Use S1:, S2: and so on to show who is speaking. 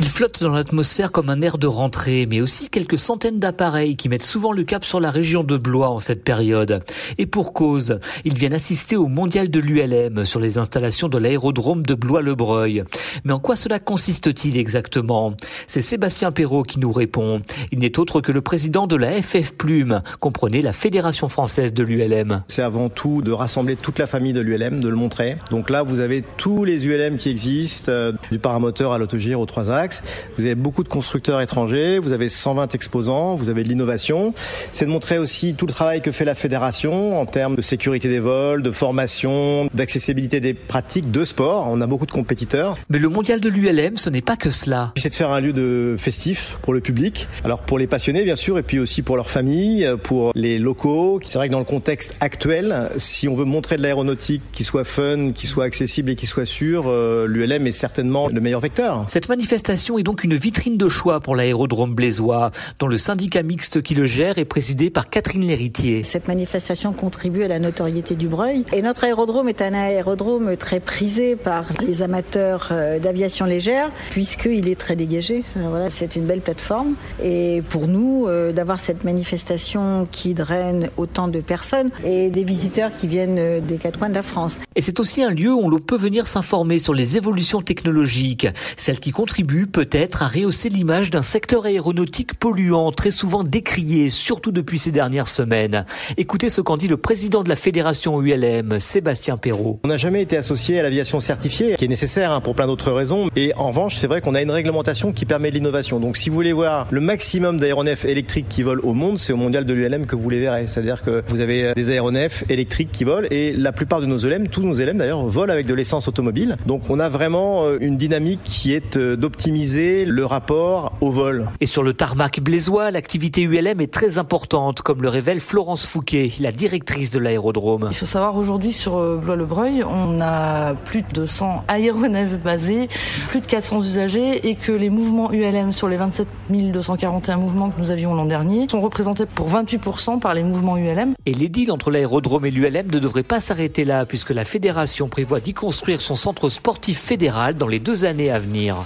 S1: Il flotte dans l'atmosphère comme un air de rentrée, mais aussi quelques centaines d'appareils qui mettent souvent le cap sur la région de Blois en cette période. Et pour cause, ils viennent assister au mondial de l'ULM sur les installations de l'aérodrome de Blois-le-Breuil. Mais en quoi cela consiste-t-il exactement? C'est Sébastien Perrault qui nous répond. Il n'est autre que le président de la FF Plume, comprenez la Fédération française de l'ULM.
S2: C'est avant tout de rassembler toute la famille de l'ULM, de le montrer. Donc là, vous avez tous les ULM qui existent, euh, du paramoteur à l'autogire aux trois axes vous avez beaucoup de constructeurs étrangers, vous avez 120 exposants, vous avez de l'innovation. C'est de montrer aussi tout le travail que fait la fédération en termes de sécurité des vols, de formation, d'accessibilité des pratiques de sport. On a beaucoup de compétiteurs.
S1: Mais le mondial de l'ULM, ce n'est pas que cela.
S2: C'est de faire un lieu de festif pour le public. Alors pour les passionnés, bien sûr, et puis aussi pour leurs familles, pour les locaux. C'est vrai que dans le contexte actuel, si on veut montrer de l'aéronautique qui soit fun, qui soit accessible et qui soit sûr, euh, l'ULM est certainement le meilleur vecteur.
S1: Cette manifestation est donc une vitrine de choix pour l'aérodrome blésois, dont le syndicat mixte qui le gère est présidé par Catherine Léritier.
S3: Cette manifestation contribue à la notoriété du Breuil. Et notre aérodrome est un aérodrome très prisé par les amateurs euh, d'aviation légère, puisqu'il est très dégagé. Euh, voilà, c'est une belle plateforme. Et pour nous, euh, d'avoir cette manifestation qui draine autant de personnes et des visiteurs qui viennent des quatre coins de la France.
S1: Et c'est aussi un lieu où l'on peut venir s'informer sur les évolutions technologiques, celles qui contribuent peut-être à rehausser l'image d'un secteur aéronautique polluant, très souvent décrié, surtout depuis ces dernières semaines. Écoutez ce qu'en dit le président de la fédération ULM, Sébastien Perrault.
S2: On n'a jamais été associé à l'aviation certifiée, qui est nécessaire hein, pour plein d'autres raisons. Et en revanche, c'est vrai qu'on a une réglementation qui permet l'innovation. Donc si vous voulez voir le maximum d'aéronefs électriques qui volent au monde, c'est au mondial de l'ULM que vous les verrez. C'est-à-dire que vous avez des aéronefs électriques qui volent et la plupart de nos ELM, tous nos ELM d'ailleurs, volent avec de l'essence automobile. Donc on a vraiment euh, une dynamique qui est euh, le rapport au vol.
S1: Et sur le tarmac blésois, l'activité ULM est très importante, comme le révèle Florence Fouquet, la directrice de l'aérodrome.
S4: Il faut savoir aujourd'hui sur euh, Blois-le-Breuil, on a plus de 100 aéronefs basés, plus de 400 usagers et que les mouvements ULM sur les 27 241 mouvements que nous avions l'an dernier sont représentés pour 28% par les mouvements ULM.
S1: Et les deals entre l'aérodrome et l'ULM ne devraient pas s'arrêter là puisque la fédération prévoit d'y construire son centre sportif fédéral dans les deux années à venir.